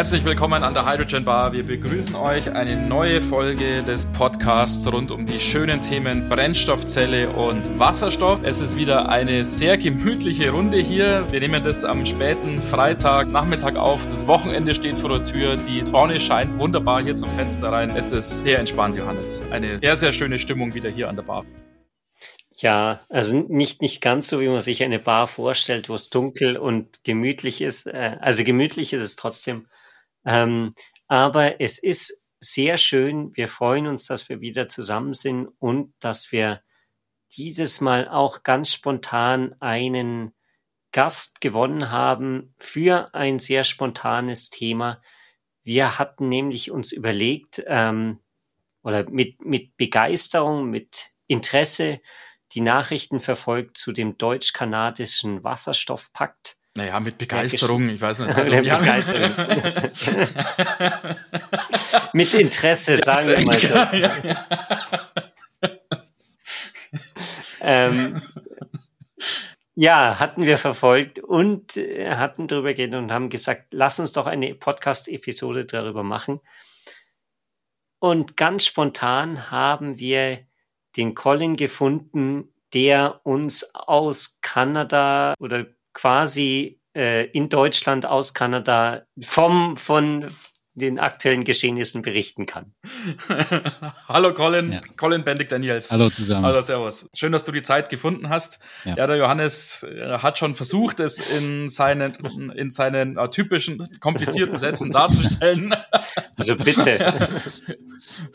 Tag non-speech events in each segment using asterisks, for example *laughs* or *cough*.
Herzlich willkommen an der Hydrogen Bar. Wir begrüßen euch eine neue Folge des Podcasts rund um die schönen Themen Brennstoffzelle und Wasserstoff. Es ist wieder eine sehr gemütliche Runde hier. Wir nehmen das am späten Freitag Nachmittag auf. Das Wochenende steht vor der Tür. Die Sonne scheint wunderbar hier zum Fenster rein. Es ist sehr entspannt, Johannes. Eine sehr, sehr schöne Stimmung wieder hier an der Bar. Ja, also nicht, nicht ganz so, wie man sich eine Bar vorstellt, wo es dunkel und gemütlich ist. Äh, also gemütlich ist es trotzdem. Ähm, aber es ist sehr schön. Wir freuen uns, dass wir wieder zusammen sind und dass wir dieses Mal auch ganz spontan einen Gast gewonnen haben für ein sehr spontanes Thema. Wir hatten nämlich uns überlegt, ähm, oder mit, mit Begeisterung, mit Interesse die Nachrichten verfolgt zu dem deutsch-kanadischen Wasserstoffpakt naja, mit Begeisterung, ich weiß nicht. *laughs* Also, ja. Begeisterung. *laughs* mit Interesse, sagen wir *laughs* mal so. Ja, ja. ähm, ja, hatten wir verfolgt und äh, hatten darüber geredet und haben gesagt, lass uns doch eine Podcast-Episode darüber machen. Und ganz spontan haben wir den Colin gefunden, der uns aus Kanada oder quasi äh, in Deutschland aus Kanada vom, von den aktuellen Geschehnissen berichten kann. *laughs* Hallo Colin, ja. Colin Bendig Daniels. Hallo zusammen. Hallo, servus. Schön, dass du die Zeit gefunden hast. Ja, ja der Johannes äh, hat schon versucht, es in seinen, in seinen äh, typischen komplizierten Sätzen *laughs* darzustellen. Also bitte. *laughs*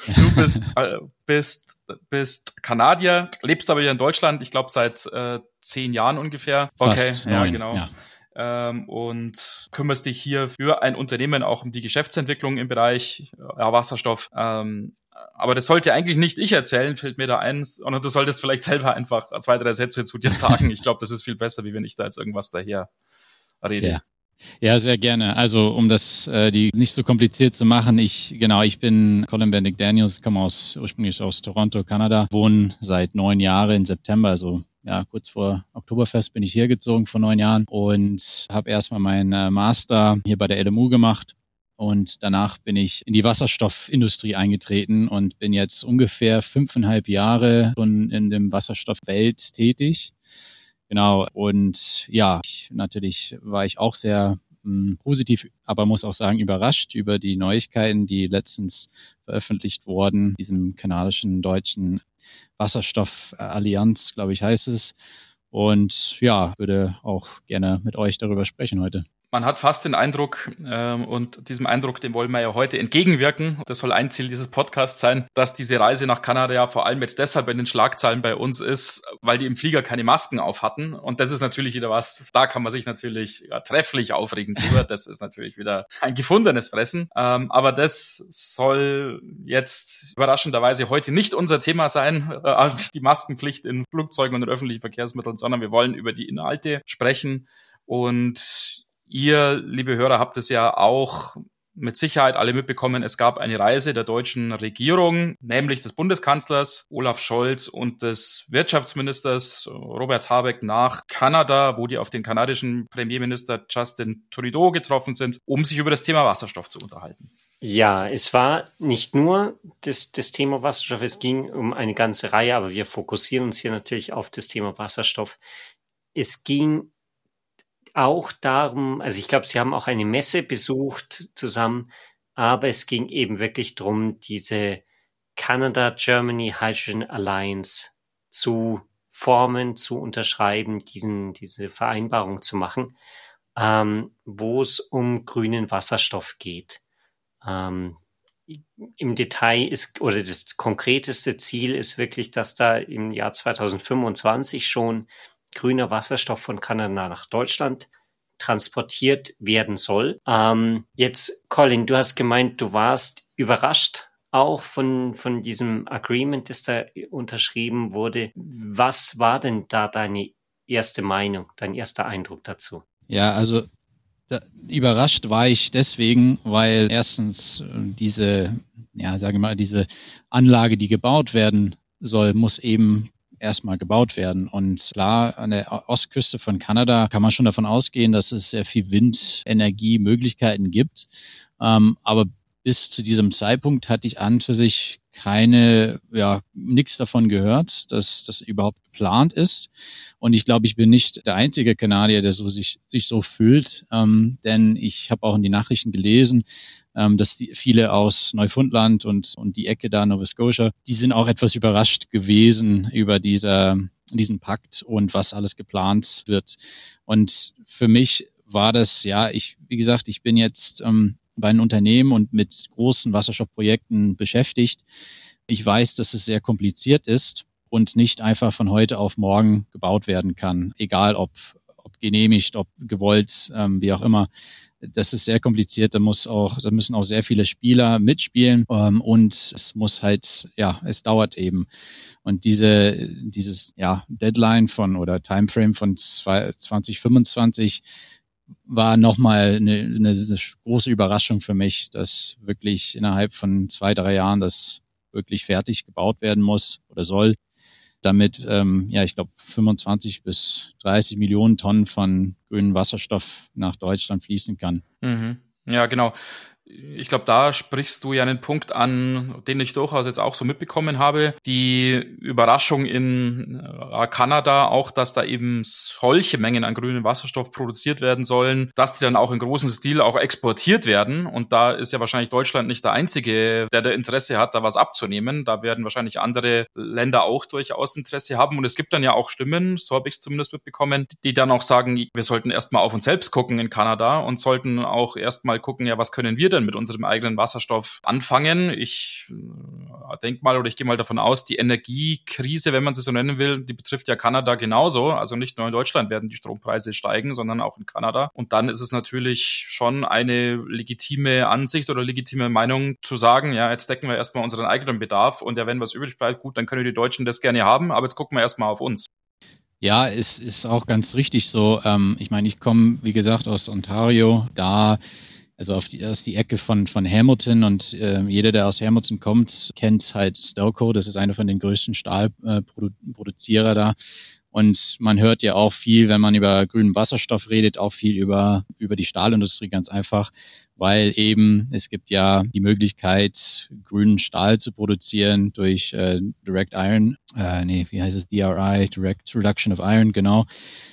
du bist, äh, bist, bist Kanadier, lebst aber hier in Deutschland, ich glaube seit äh, zehn Jahren ungefähr. Okay, Fast ja, genau. Ja. Ähm, und kümmerst dich hier für ein Unternehmen auch um die Geschäftsentwicklung im Bereich ja, Wasserstoff. Ähm, aber das sollte eigentlich nicht ich erzählen, fällt mir da ein, sondern du solltest vielleicht selber einfach zwei, drei Sätze zu dir sagen. Ich glaube, das ist viel besser, wie wenn ich da jetzt irgendwas daher rede. Ja. Ja, sehr gerne. Also um das äh, die nicht so kompliziert zu machen, ich genau, ich bin Colin Benedict Daniels, komme aus ursprünglich aus Toronto, Kanada, wohne seit neun Jahren in September, also ja, kurz vor Oktoberfest bin ich hier gezogen vor neun Jahren und habe erstmal meinen äh, Master hier bei der LMU gemacht. Und danach bin ich in die Wasserstoffindustrie eingetreten und bin jetzt ungefähr fünfeinhalb Jahre schon in dem Wasserstoffwelt tätig. Genau. Und ja, ich, natürlich war ich auch sehr mh, hm, positiv, aber muss auch sagen überrascht über die Neuigkeiten, die letztens veröffentlicht wurden, diesem kanadischen deutschen Wasserstoffallianz, glaube ich, heißt es. Und ja, würde auch gerne mit euch darüber sprechen heute man hat fast den Eindruck, ähm, und diesem Eindruck, dem wollen wir ja heute entgegenwirken, das soll ein Ziel dieses Podcasts sein, dass diese Reise nach Kanada ja vor allem jetzt deshalb in den Schlagzeilen bei uns ist, weil die im Flieger keine Masken auf hatten. Und das ist natürlich wieder was, da kann man sich natürlich ja, trefflich aufregen drüber. Das ist natürlich wieder ein gefundenes Fressen. Ähm, aber das soll jetzt überraschenderweise heute nicht unser Thema sein, äh, die Maskenpflicht in Flugzeugen und in öffentlichen Verkehrsmitteln, sondern wir wollen über die Inhalte sprechen. Und Ihr, liebe Hörer, habt es ja auch mit Sicherheit alle mitbekommen, es gab eine Reise der deutschen Regierung, nämlich des Bundeskanzlers Olaf Scholz und des Wirtschaftsministers Robert Habeck nach Kanada, wo die auf den kanadischen Premierminister Justin Trudeau getroffen sind, um sich über das Thema Wasserstoff zu unterhalten. Ja, es war nicht nur das, das Thema Wasserstoff, es ging um eine ganze Reihe, aber wir fokussieren uns hier natürlich auf das Thema Wasserstoff. Es ging auch darum, also ich glaube, sie haben auch eine Messe besucht zusammen, aber es ging eben wirklich darum, diese Canada-Germany Hydrogen Alliance zu formen, zu unterschreiben, diesen, diese Vereinbarung zu machen, ähm, wo es um grünen Wasserstoff geht. Ähm, Im Detail ist, oder das konkreteste Ziel ist wirklich, dass da im Jahr 2025 schon grüner Wasserstoff von Kanada nach Deutschland transportiert werden soll. Ähm, jetzt, Colin, du hast gemeint, du warst überrascht auch von, von diesem Agreement, das da unterschrieben wurde. Was war denn da deine erste Meinung, dein erster Eindruck dazu? Ja, also da, überrascht war ich deswegen, weil erstens äh, diese, ja, sage mal, diese Anlage, die gebaut werden soll, muss eben erstmal gebaut werden. Und klar, an der Ostküste von Kanada kann man schon davon ausgehen, dass es sehr viel Windenergiemöglichkeiten gibt. Ähm, aber bis zu diesem Zeitpunkt hatte ich an für sich keine, ja, nichts davon gehört, dass das überhaupt geplant ist. Und ich glaube, ich bin nicht der einzige Kanadier, der so sich, sich so fühlt, ähm, denn ich habe auch in die Nachrichten gelesen, ähm, dass die, viele aus Neufundland und, und die Ecke da, Nova Scotia, die sind auch etwas überrascht gewesen über dieser, diesen Pakt und was alles geplant wird. Und für mich war das, ja, ich, wie gesagt, ich bin jetzt ähm, bei einem Unternehmen und mit großen Wasserstoffprojekten beschäftigt. Ich weiß, dass es sehr kompliziert ist und nicht einfach von heute auf morgen gebaut werden kann, egal ob, ob genehmigt, ob gewollt, ähm, wie auch immer. Das ist sehr kompliziert. Da muss auch, da müssen auch sehr viele Spieler mitspielen ähm, und es muss halt, ja, es dauert eben. Und diese, dieses, ja, Deadline von oder Timeframe von 2025 war nochmal eine, eine große Überraschung für mich, dass wirklich innerhalb von zwei, drei Jahren das wirklich fertig gebaut werden muss oder soll, damit, ähm, ja, ich glaube, 25 bis 30 Millionen Tonnen von grünem Wasserstoff nach Deutschland fließen kann. Mhm. Ja, genau ich glaube, da sprichst du ja einen Punkt an, den ich durchaus jetzt auch so mitbekommen habe. Die Überraschung in äh, Kanada auch, dass da eben solche Mengen an grünem Wasserstoff produziert werden sollen, dass die dann auch in großem Stil auch exportiert werden. Und da ist ja wahrscheinlich Deutschland nicht der Einzige, der da Interesse hat, da was abzunehmen. Da werden wahrscheinlich andere Länder auch durchaus Interesse haben. Und es gibt dann ja auch Stimmen, so habe ich es zumindest mitbekommen, die dann auch sagen, wir sollten erstmal auf uns selbst gucken in Kanada und sollten auch erstmal gucken, ja, was können wir denn mit unserem eigenen Wasserstoff anfangen. Ich äh, denke mal oder ich gehe mal davon aus, die Energiekrise, wenn man sie so nennen will, die betrifft ja Kanada genauso. Also nicht nur in Deutschland werden die Strompreise steigen, sondern auch in Kanada. Und dann ist es natürlich schon eine legitime Ansicht oder legitime Meinung zu sagen, ja, jetzt decken wir erstmal unseren eigenen Bedarf und ja, wenn was übrig bleibt, gut, dann können die Deutschen das gerne haben, aber jetzt gucken wir erstmal auf uns. Ja, es ist auch ganz richtig so. Ähm, ich meine, ich komme, wie gesagt, aus Ontario. Da also auf die, aus die Ecke von, von Hamilton und äh, jeder, der aus Hamilton kommt, kennt halt Stelco, das ist einer von den größten Stahlproduzierer äh, da. Und man hört ja auch viel, wenn man über grünen Wasserstoff redet, auch viel über, über die Stahlindustrie ganz einfach, weil eben es gibt ja die Möglichkeit, grünen Stahl zu produzieren durch äh, Direct Iron, äh, nee, wie heißt es, DRI, Direct Reduction of Iron, genau,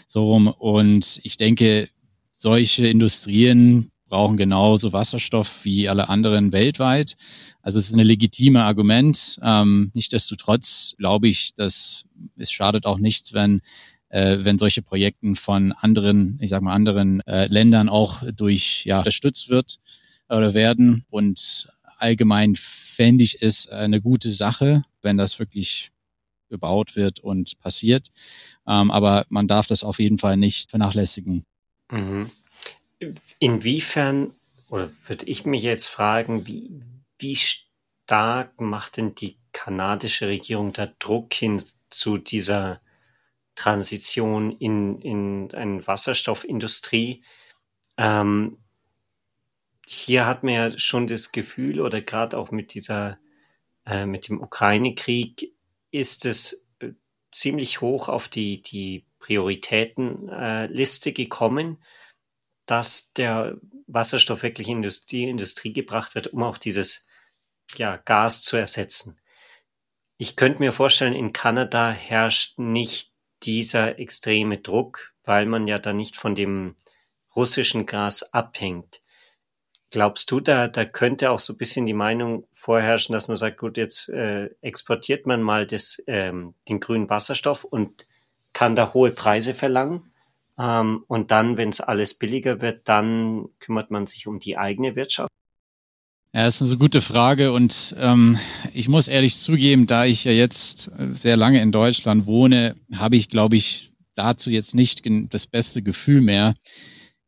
so rum. Und ich denke, solche Industrien brauchen genauso Wasserstoff wie alle anderen weltweit. Also es ist ein legitime Argument. Ähm, Nichtsdestotrotz glaube ich, dass es schadet auch nichts, wenn äh, wenn solche Projekten von anderen, ich sage mal anderen äh, Ländern auch durch ja unterstützt wird oder werden. Und allgemein fände ich es eine gute Sache, wenn das wirklich gebaut wird und passiert. Ähm, aber man darf das auf jeden Fall nicht vernachlässigen. Mhm. Inwiefern, oder würde ich mich jetzt fragen, wie, wie stark macht denn die kanadische Regierung da Druck hin zu dieser Transition in, in eine Wasserstoffindustrie? Ähm, hier hat man ja schon das Gefühl, oder gerade auch mit dieser, äh, mit dem Ukraine-Krieg, ist es äh, ziemlich hoch auf die, die Prioritätenliste äh, gekommen dass der Wasserstoff wirklich in die Industrie gebracht wird, um auch dieses ja, Gas zu ersetzen. Ich könnte mir vorstellen, in Kanada herrscht nicht dieser extreme Druck, weil man ja da nicht von dem russischen Gas abhängt. Glaubst du, da, da könnte auch so ein bisschen die Meinung vorherrschen, dass man sagt, gut, jetzt äh, exportiert man mal das, ähm, den grünen Wasserstoff und kann da hohe Preise verlangen? Ähm, und dann, wenn es alles billiger wird, dann kümmert man sich um die eigene Wirtschaft. Ja, das ist eine gute Frage und ähm, ich muss ehrlich zugeben, da ich ja jetzt sehr lange in Deutschland wohne, habe ich, glaube ich, dazu jetzt nicht das beste Gefühl mehr.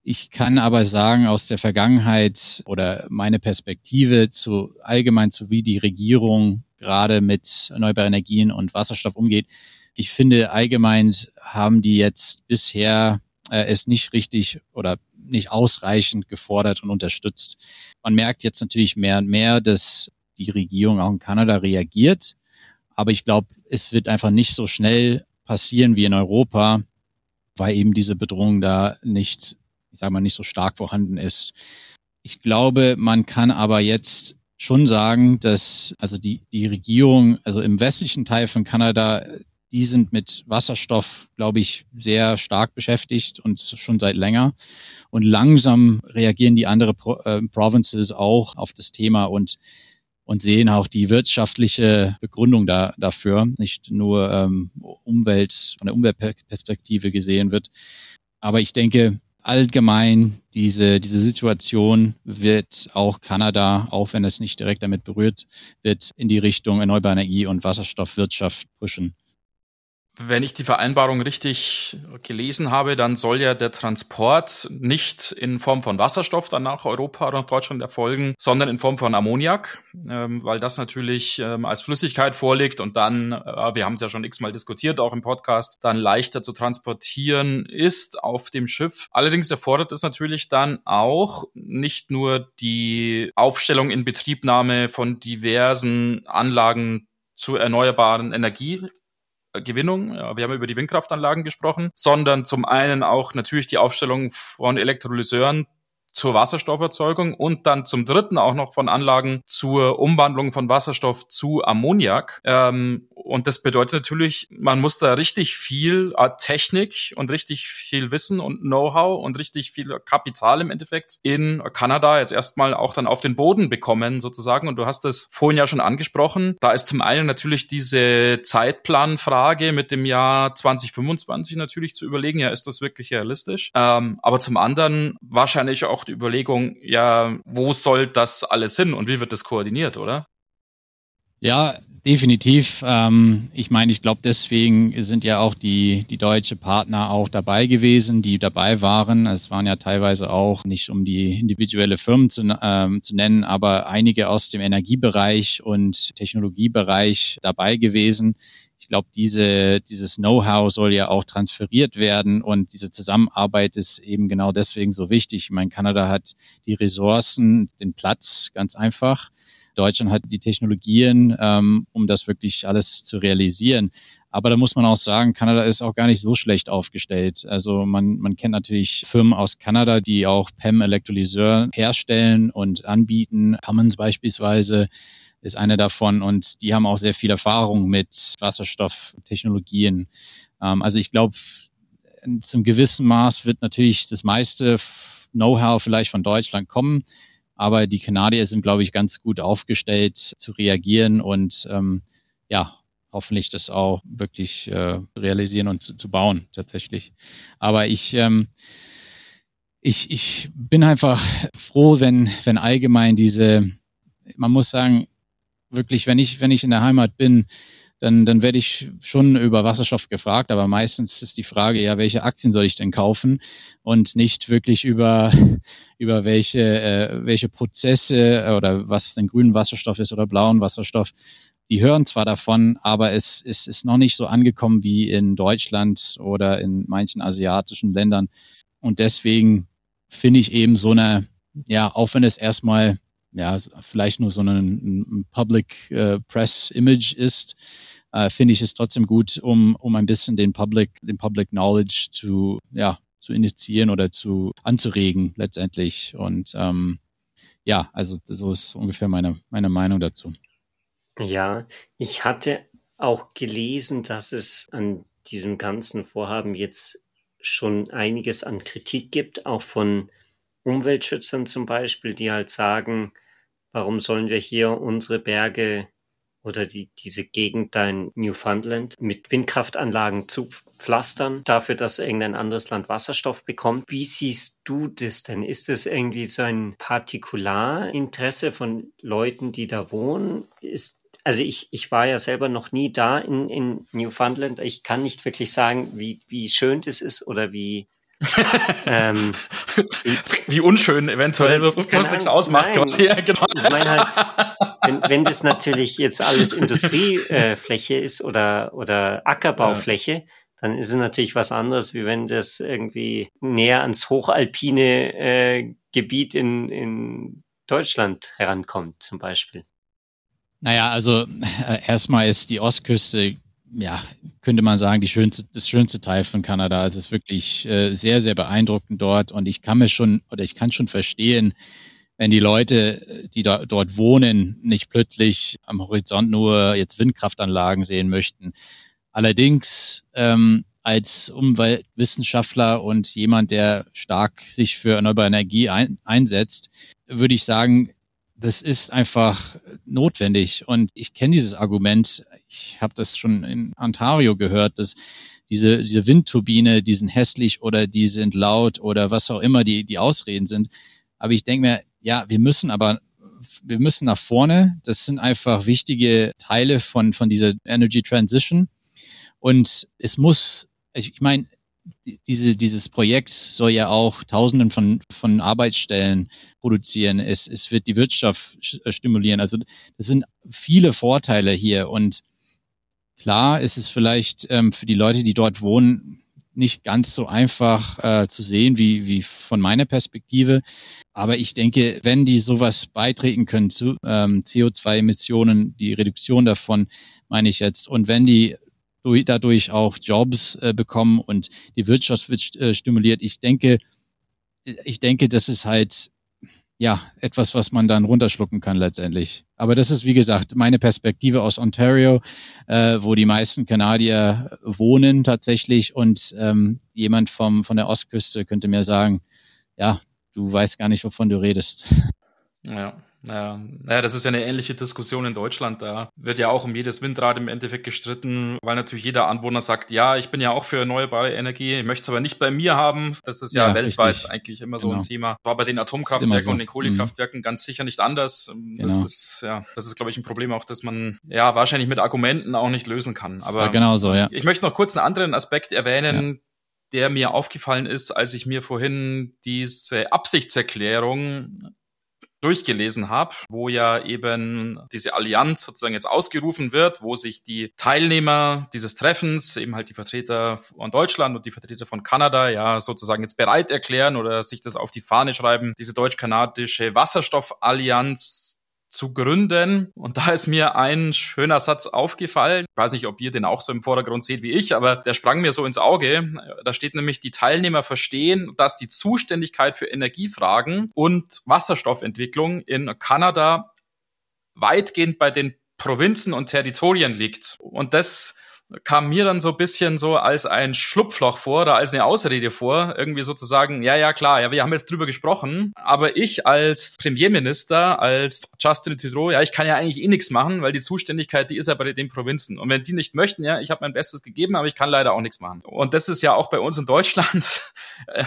Ich kann aber sagen, aus der Vergangenheit oder meine Perspektive zu allgemein zu wie die Regierung gerade mit erneuerbaren Energien und Wasserstoff umgeht, ich finde, allgemein haben die jetzt bisher äh, es nicht richtig oder nicht ausreichend gefordert und unterstützt. Man merkt jetzt natürlich mehr und mehr, dass die Regierung auch in Kanada reagiert. Aber ich glaube, es wird einfach nicht so schnell passieren wie in Europa, weil eben diese Bedrohung da nicht, ich sage mal, nicht so stark vorhanden ist. Ich glaube, man kann aber jetzt schon sagen, dass also die, die Regierung, also im westlichen Teil von Kanada, die sind mit Wasserstoff, glaube ich, sehr stark beschäftigt und schon seit länger. Und langsam reagieren die anderen Pro äh, Provinces auch auf das Thema und und sehen auch die wirtschaftliche Begründung da, dafür, nicht nur ähm, Umwelt, von der Umweltperspektive gesehen wird. Aber ich denke, allgemein diese, diese Situation wird auch Kanada, auch wenn es nicht direkt damit berührt wird, in die Richtung erneuerbare Energie und Wasserstoffwirtschaft pushen. Wenn ich die Vereinbarung richtig gelesen habe, dann soll ja der Transport nicht in Form von Wasserstoff dann nach Europa oder nach Deutschland erfolgen, sondern in Form von Ammoniak, ähm, weil das natürlich ähm, als Flüssigkeit vorliegt und dann, äh, wir haben es ja schon x-mal diskutiert, auch im Podcast, dann leichter zu transportieren ist auf dem Schiff. Allerdings erfordert es natürlich dann auch nicht nur die Aufstellung in Betriebnahme von diversen Anlagen zur erneuerbaren Energie, Gewinnung. Wir haben über die Windkraftanlagen gesprochen, sondern zum einen auch natürlich die Aufstellung von Elektrolyseuren zur Wasserstofferzeugung und dann zum dritten auch noch von Anlagen zur Umwandlung von Wasserstoff zu Ammoniak. Ähm, und das bedeutet natürlich, man muss da richtig viel äh, Technik und richtig viel Wissen und Know-how und richtig viel Kapital im Endeffekt in Kanada jetzt erstmal auch dann auf den Boden bekommen sozusagen. Und du hast es vorhin ja schon angesprochen. Da ist zum einen natürlich diese Zeitplanfrage mit dem Jahr 2025 natürlich zu überlegen. Ja, ist das wirklich realistisch? Ähm, aber zum anderen wahrscheinlich auch die Überlegung, ja, wo soll das alles hin und wie wird das koordiniert, oder? Ja, definitiv. Ähm, ich meine, ich glaube, deswegen sind ja auch die, die deutsche Partner auch dabei gewesen, die dabei waren. Es waren ja teilweise auch nicht um die individuelle Firmen zu, ähm, zu nennen, aber einige aus dem Energiebereich und Technologiebereich dabei gewesen. Ich glaube, diese, dieses Know-how soll ja auch transferiert werden und diese Zusammenarbeit ist eben genau deswegen so wichtig. Ich meine, Kanada hat die Ressourcen, den Platz, ganz einfach. Deutschland hat die Technologien, ähm, um das wirklich alles zu realisieren. Aber da muss man auch sagen, Kanada ist auch gar nicht so schlecht aufgestellt. Also man, man kennt natürlich Firmen aus Kanada, die auch PEM-Elektrolyseur herstellen und anbieten. Cummins beispielsweise ist eine davon und die haben auch sehr viel Erfahrung mit Wasserstofftechnologien. Ähm, also ich glaube, zum gewissen Maß wird natürlich das meiste Know-how vielleicht von Deutschland kommen, aber die Kanadier sind, glaube ich, ganz gut aufgestellt zu reagieren und ähm, ja, hoffentlich das auch wirklich äh, realisieren und zu, zu, bauen tatsächlich. Aber ich ähm, ich, ich bin einfach froh, wenn, wenn allgemein diese, man muss sagen, wirklich, wenn ich, wenn ich in der Heimat bin, dann, dann werde ich schon über Wasserstoff gefragt, aber meistens ist die Frage, ja, welche Aktien soll ich denn kaufen und nicht wirklich über, *laughs* über welche, äh, welche Prozesse oder was denn grünen Wasserstoff ist oder blauen Wasserstoff. Die hören zwar davon, aber es, es ist noch nicht so angekommen wie in Deutschland oder in manchen asiatischen Ländern. Und deswegen finde ich eben so eine, ja, auch wenn es erstmal ja, vielleicht nur so ein, ein Public äh, Press Image ist, äh, finde ich es trotzdem gut, um, um ein bisschen den Public, den Public Knowledge zu, ja, zu initiieren oder zu anzuregen letztendlich. Und ähm, ja, also so ist ungefähr meine, meine Meinung dazu. Ja, ich hatte auch gelesen, dass es an diesem ganzen Vorhaben jetzt schon einiges an Kritik gibt, auch von Umweltschützern zum Beispiel, die halt sagen, Warum sollen wir hier unsere Berge oder die, diese Gegend da in Newfoundland mit Windkraftanlagen zu pflastern, dafür, dass irgendein anderes Land Wasserstoff bekommt. Wie siehst du das denn? Ist das irgendwie so ein Partikularinteresse von Leuten, die da wohnen? Ist, also ich, ich war ja selber noch nie da in, in Newfoundland. Ich kann nicht wirklich sagen, wie, wie schön das ist oder wie, *laughs* ähm, Wie unschön eventuell, was nichts ausmacht. Nein. Ja, genau. Ich meine halt, wenn, wenn das natürlich jetzt alles Industriefläche ist oder, oder Ackerbaufläche, ja. dann ist es natürlich was anderes, wie wenn das irgendwie näher ans hochalpine äh, Gebiet in, in Deutschland herankommt, zum Beispiel. Naja, also äh, erstmal ist die Ostküste ja, könnte man sagen, die schönste, das schönste Teil von Kanada. Es ist wirklich äh, sehr, sehr beeindruckend dort und ich kann mir schon oder ich kann schon verstehen, wenn die Leute, die da, dort wohnen, nicht plötzlich am Horizont nur jetzt Windkraftanlagen sehen möchten. Allerdings ähm, als Umweltwissenschaftler und jemand, der stark sich für erneuerbare Energie ein, einsetzt, würde ich sagen, das ist einfach notwendig. Und ich kenne dieses Argument. Ich habe das schon in Ontario gehört, dass diese, diese Windturbine, die sind hässlich oder die sind laut oder was auch immer die, die Ausreden sind. Aber ich denke mir, ja, wir müssen aber wir müssen nach vorne. Das sind einfach wichtige Teile von, von dieser Energy Transition. Und es muss, ich meine, diese, dieses Projekt soll ja auch Tausenden von, von Arbeitsstellen produzieren. Es, es wird die Wirtschaft stimulieren. Also das sind viele Vorteile hier. Und klar ist es vielleicht ähm, für die Leute, die dort wohnen, nicht ganz so einfach äh, zu sehen wie, wie von meiner Perspektive. Aber ich denke, wenn die sowas beitreten können zu ähm, CO2-Emissionen, die Reduktion davon, meine ich jetzt, und wenn die dadurch auch Jobs äh, bekommen und die Wirtschaft wird äh, stimuliert, ich denke, ich denke, das ist halt ja, etwas, was man dann runterschlucken kann letztendlich. Aber das ist, wie gesagt, meine Perspektive aus Ontario, äh, wo die meisten Kanadier wohnen tatsächlich und ähm, jemand vom, von der Ostküste könnte mir sagen, ja, du weißt gar nicht, wovon du redest. Ja, ja, naja, das ist ja eine ähnliche Diskussion in Deutschland. Da wird ja auch um jedes Windrad im Endeffekt gestritten, weil natürlich jeder Anwohner sagt, ja, ich bin ja auch für erneuerbare Energie, ich möchte es aber nicht bei mir haben. Das ist ja, ja weltweit richtig. eigentlich immer so genau. ein Thema. War bei den Atomkraftwerken so. und den Kohlekraftwerken mhm. ganz sicher nicht anders. Das genau. ist, ja, das ist, glaube ich, ein Problem auch, dass man ja wahrscheinlich mit Argumenten auch nicht lösen kann. Aber ja, genau so, ja. Ich möchte noch kurz einen anderen Aspekt erwähnen, der mir aufgefallen ist, als ich mir vorhin diese Absichtserklärung durchgelesen habe, wo ja eben diese Allianz sozusagen jetzt ausgerufen wird, wo sich die Teilnehmer dieses Treffens, eben halt die Vertreter von Deutschland und die Vertreter von Kanada, ja sozusagen jetzt bereit erklären oder sich das auf die Fahne schreiben, diese deutsch-kanadische Wasserstoffallianz zu gründen. Und da ist mir ein schöner Satz aufgefallen. Ich weiß nicht, ob ihr den auch so im Vordergrund seht wie ich, aber der sprang mir so ins Auge. Da steht nämlich, die Teilnehmer verstehen, dass die Zuständigkeit für Energiefragen und Wasserstoffentwicklung in Kanada weitgehend bei den Provinzen und Territorien liegt. Und das kam mir dann so ein bisschen so als ein Schlupfloch vor oder als eine Ausrede vor, irgendwie sozusagen, ja, ja, klar, ja, wir haben jetzt drüber gesprochen, aber ich als Premierminister, als Justin Trudeau, ja, ich kann ja eigentlich eh nichts machen, weil die Zuständigkeit, die ist ja bei den Provinzen. Und wenn die nicht möchten, ja, ich habe mein Bestes gegeben, aber ich kann leider auch nichts machen. Und das ist ja auch bei uns in Deutschland, *laughs* äh,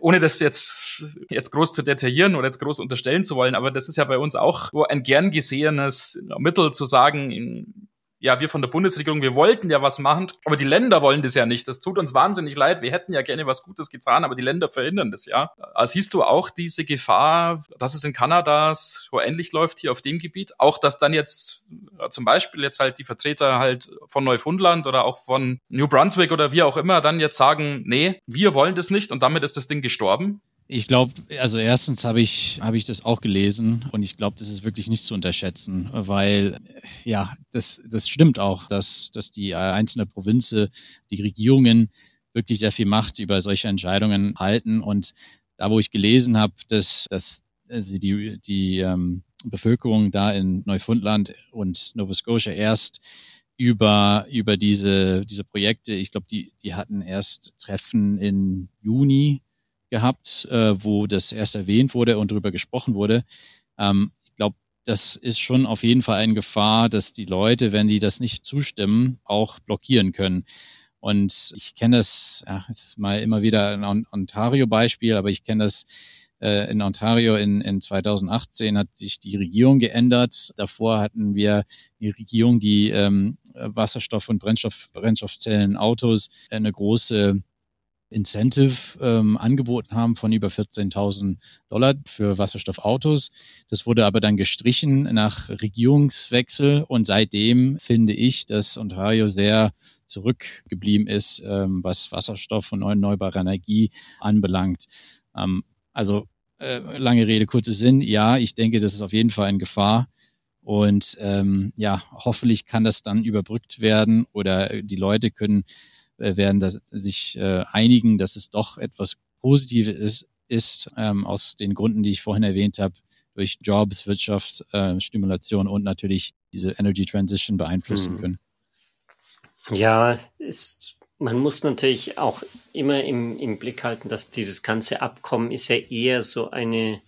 ohne das jetzt, jetzt groß zu detaillieren oder jetzt groß unterstellen zu wollen, aber das ist ja bei uns auch ein gern gesehenes Mittel zu sagen, ja, wir von der Bundesregierung, wir wollten ja was machen, aber die Länder wollen das ja nicht. Das tut uns wahnsinnig leid. Wir hätten ja gerne was Gutes getan, aber die Länder verhindern das ja. Also siehst du auch diese Gefahr, dass es in Kanada so ähnlich läuft hier auf dem Gebiet? Auch, dass dann jetzt äh, zum Beispiel jetzt halt die Vertreter halt von Neufundland oder auch von New Brunswick oder wie auch immer dann jetzt sagen, nee, wir wollen das nicht und damit ist das Ding gestorben? Ich glaube, also erstens habe ich, habe ich das auch gelesen und ich glaube, das ist wirklich nicht zu unterschätzen, weil ja, das, das stimmt auch, dass, dass die einzelnen Provinzen, die Regierungen wirklich sehr viel Macht über solche Entscheidungen halten. Und da, wo ich gelesen habe, dass, dass also die, die ähm, Bevölkerung da in Neufundland und Nova Scotia erst über, über diese, diese Projekte, ich glaube, die, die hatten erst Treffen in Juni gehabt, äh, wo das erst erwähnt wurde und darüber gesprochen wurde. Ähm, ich glaube, das ist schon auf jeden Fall eine Gefahr, dass die Leute, wenn die das nicht zustimmen, auch blockieren können. Und ich kenne das, ja, das ist mal immer wieder ein Ontario-Beispiel, aber ich kenne das äh, in Ontario in, in 2018 hat sich die Regierung geändert. Davor hatten wir die Regierung, die ähm, Wasserstoff- und Brennstoff, Brennstoffzellen Autos eine große Incentive ähm, angeboten haben von über 14.000 Dollar für Wasserstoffautos. Das wurde aber dann gestrichen nach Regierungswechsel und seitdem finde ich, dass Ontario sehr zurückgeblieben ist, ähm, was Wasserstoff und erneuerbare Energie anbelangt. Ähm, also äh, lange Rede, kurzer Sinn. Ja, ich denke, das ist auf jeden Fall in Gefahr. Und ähm, ja, hoffentlich kann das dann überbrückt werden oder die Leute können äh, werden das, sich äh, einigen, dass es doch etwas Positives ist, ist, ähm, aus den Gründen, die ich vorhin erwähnt habe, durch Jobs, Wirtschaft, äh, Stimulation und natürlich diese Energy Transition beeinflussen mhm. können. Ja, ist, man muss natürlich auch immer im, im Blick halten, dass dieses ganze Abkommen ist ja eher so eine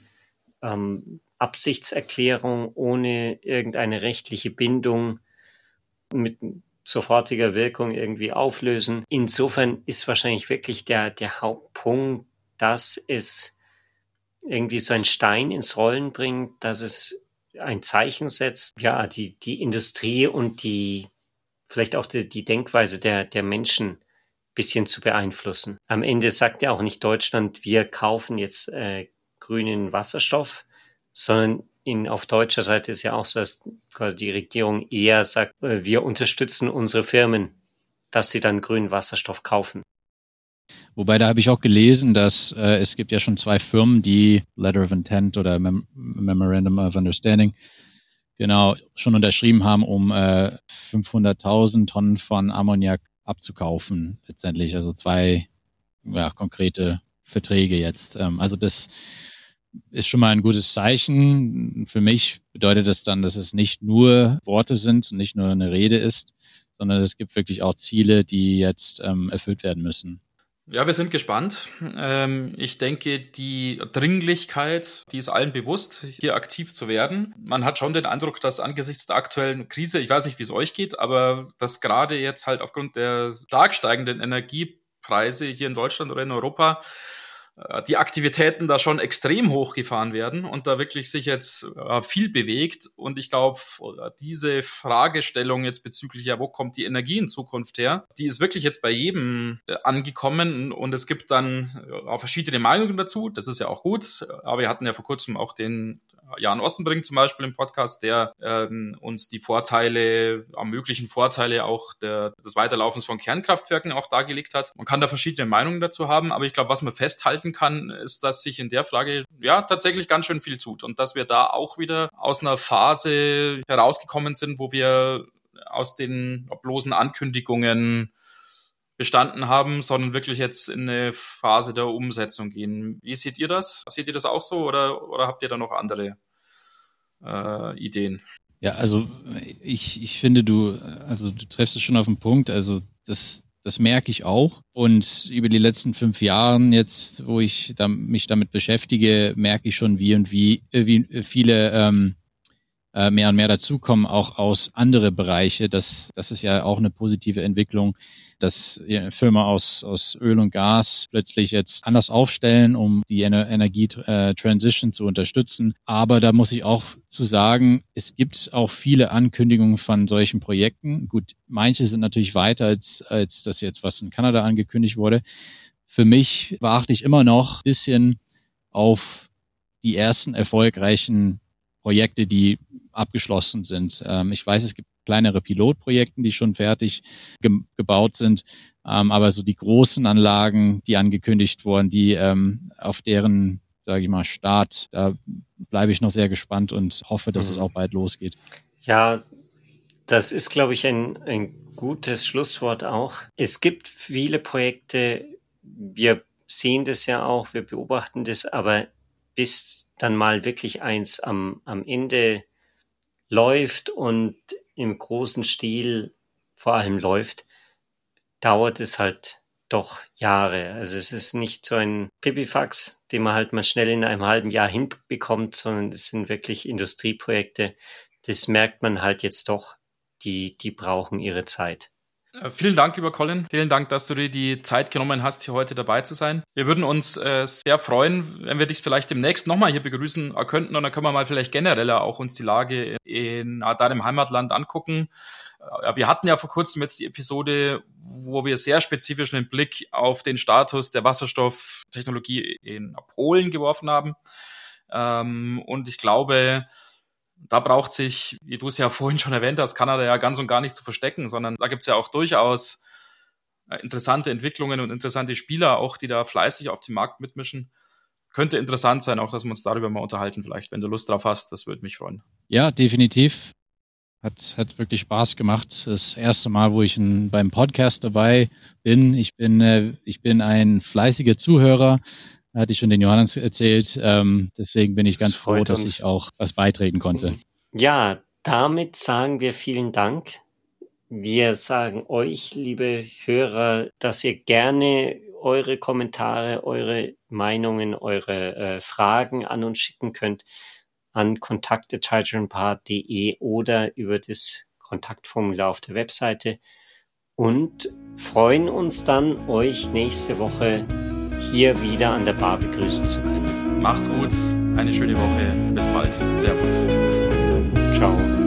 ähm, Absichtserklärung ohne irgendeine rechtliche Bindung mit sofortiger Wirkung irgendwie auflösen. Insofern ist wahrscheinlich wirklich der, der Hauptpunkt, dass es irgendwie so ein Stein ins Rollen bringt, dass es ein Zeichen setzt, ja, die, die Industrie und die, vielleicht auch die, die Denkweise der, der Menschen bisschen zu beeinflussen. Am Ende sagt ja auch nicht Deutschland, wir kaufen jetzt äh, grünen Wasserstoff, sondern in, auf deutscher Seite ist ja auch so, dass quasi die Regierung eher sagt, äh, wir unterstützen unsere Firmen, dass sie dann grünen Wasserstoff kaufen. Wobei da habe ich auch gelesen, dass äh, es gibt ja schon zwei Firmen, die Letter of Intent oder Mem Memorandum of Understanding genau schon unterschrieben haben, um äh, 500.000 Tonnen von Ammoniak abzukaufen letztendlich. Also zwei ja, konkrete Verträge jetzt. Ähm, also das ist schon mal ein gutes Zeichen. Für mich bedeutet das dann, dass es nicht nur Worte sind, nicht nur eine Rede ist, sondern es gibt wirklich auch Ziele, die jetzt ähm, erfüllt werden müssen. Ja, wir sind gespannt. Ähm, ich denke, die Dringlichkeit, die ist allen bewusst, hier aktiv zu werden. Man hat schon den Eindruck, dass angesichts der aktuellen Krise, ich weiß nicht, wie es euch geht, aber dass gerade jetzt halt aufgrund der stark steigenden Energiepreise hier in Deutschland oder in Europa die Aktivitäten da schon extrem hochgefahren werden und da wirklich sich jetzt äh, viel bewegt. Und ich glaube, diese Fragestellung jetzt bezüglich, ja, wo kommt die Energie in Zukunft her, die ist wirklich jetzt bei jedem äh, angekommen und es gibt dann auch verschiedene Meinungen dazu. Das ist ja auch gut. Aber wir hatten ja vor kurzem auch den Jan Ostenbrink zum Beispiel im Podcast, der ähm, uns die Vorteile, am möglichen Vorteile auch der, des Weiterlaufens von Kernkraftwerken auch dargelegt hat. Man kann da verschiedene Meinungen dazu haben, aber ich glaube, was man festhalten kann, ist, dass sich in der Frage ja tatsächlich ganz schön viel tut und dass wir da auch wieder aus einer Phase herausgekommen sind, wo wir aus den bloßen Ankündigungen bestanden haben, sondern wirklich jetzt in eine Phase der Umsetzung gehen. Wie seht ihr das? Seht ihr das auch so oder, oder habt ihr da noch andere äh, Ideen? Ja, also ich, ich finde, du, also du treffst es schon auf den Punkt. Also das, das merke ich auch. Und über die letzten fünf Jahren jetzt, wo ich da, mich damit beschäftige, merke ich schon, wie und wie, äh, wie viele ähm, äh, mehr und mehr dazukommen, auch aus andere Bereiche. Das, das ist ja auch eine positive Entwicklung, dass Firmen aus, aus Öl und Gas plötzlich jetzt anders aufstellen, um die Ener Energietransition zu unterstützen. Aber da muss ich auch zu sagen, es gibt auch viele Ankündigungen von solchen Projekten. Gut, manche sind natürlich weiter als, als das jetzt, was in Kanada angekündigt wurde. Für mich warte ich immer noch ein bisschen auf die ersten erfolgreichen Projekte, die abgeschlossen sind. Ähm, ich weiß, es gibt kleinere Pilotprojekte, die schon fertig ge gebaut sind, ähm, aber so die großen Anlagen, die angekündigt wurden, die ähm, auf deren, sage ich mal, Start, da bleibe ich noch sehr gespannt und hoffe, dass mhm. es auch bald losgeht. Ja, das ist, glaube ich, ein, ein gutes Schlusswort auch. Es gibt viele Projekte, wir sehen das ja auch, wir beobachten das, aber bis dann mal wirklich eins am, am Ende läuft und im großen Stil vor allem läuft, dauert es halt doch Jahre. Also es ist nicht so ein Pipifax, den man halt mal schnell in einem halben Jahr hinbekommt, sondern es sind wirklich Industrieprojekte. Das merkt man halt jetzt doch, die, die brauchen ihre Zeit. Äh, vielen Dank, lieber Colin. Vielen Dank, dass du dir die Zeit genommen hast, hier heute dabei zu sein. Wir würden uns äh, sehr freuen, wenn wir dich vielleicht demnächst nochmal hier begrüßen könnten und dann können wir mal vielleicht genereller auch uns die Lage in deinem Heimatland angucken. Äh, wir hatten ja vor kurzem jetzt die Episode, wo wir sehr spezifisch einen Blick auf den Status der Wasserstofftechnologie in Polen geworfen haben. Ähm, und ich glaube, da braucht sich, wie du es ja *laughs* vorhin schon erwähnt hast, Kanada ja ganz und gar nicht zu verstecken, sondern da gibt es ja auch durchaus äh, interessante Entwicklungen und interessante Spieler, auch die da fleißig auf dem Markt mitmischen. Könnte interessant sein, auch dass wir uns darüber mal unterhalten, vielleicht, wenn du Lust drauf hast. Das würde mich freuen. Ja, definitiv. Hat, hat wirklich Spaß gemacht. Das erste Mal, wo ich in, beim Podcast dabei bin. Ich bin, äh, ich bin ein fleißiger Zuhörer hatte ich schon den Johannes erzählt. Ähm, deswegen bin ich ganz froh, dass uns. ich auch was beitreten konnte. Ja, damit sagen wir vielen Dank. Wir sagen euch, liebe Hörer, dass ihr gerne eure Kommentare, eure Meinungen, eure äh, Fragen an uns schicken könnt an kontakte.childrenpart.de oder über das Kontaktformular auf der Webseite und freuen uns dann, euch nächste Woche hier wieder an der Bar begrüßen zu können. Macht's gut, eine schöne Woche, bis bald. Servus. Ciao.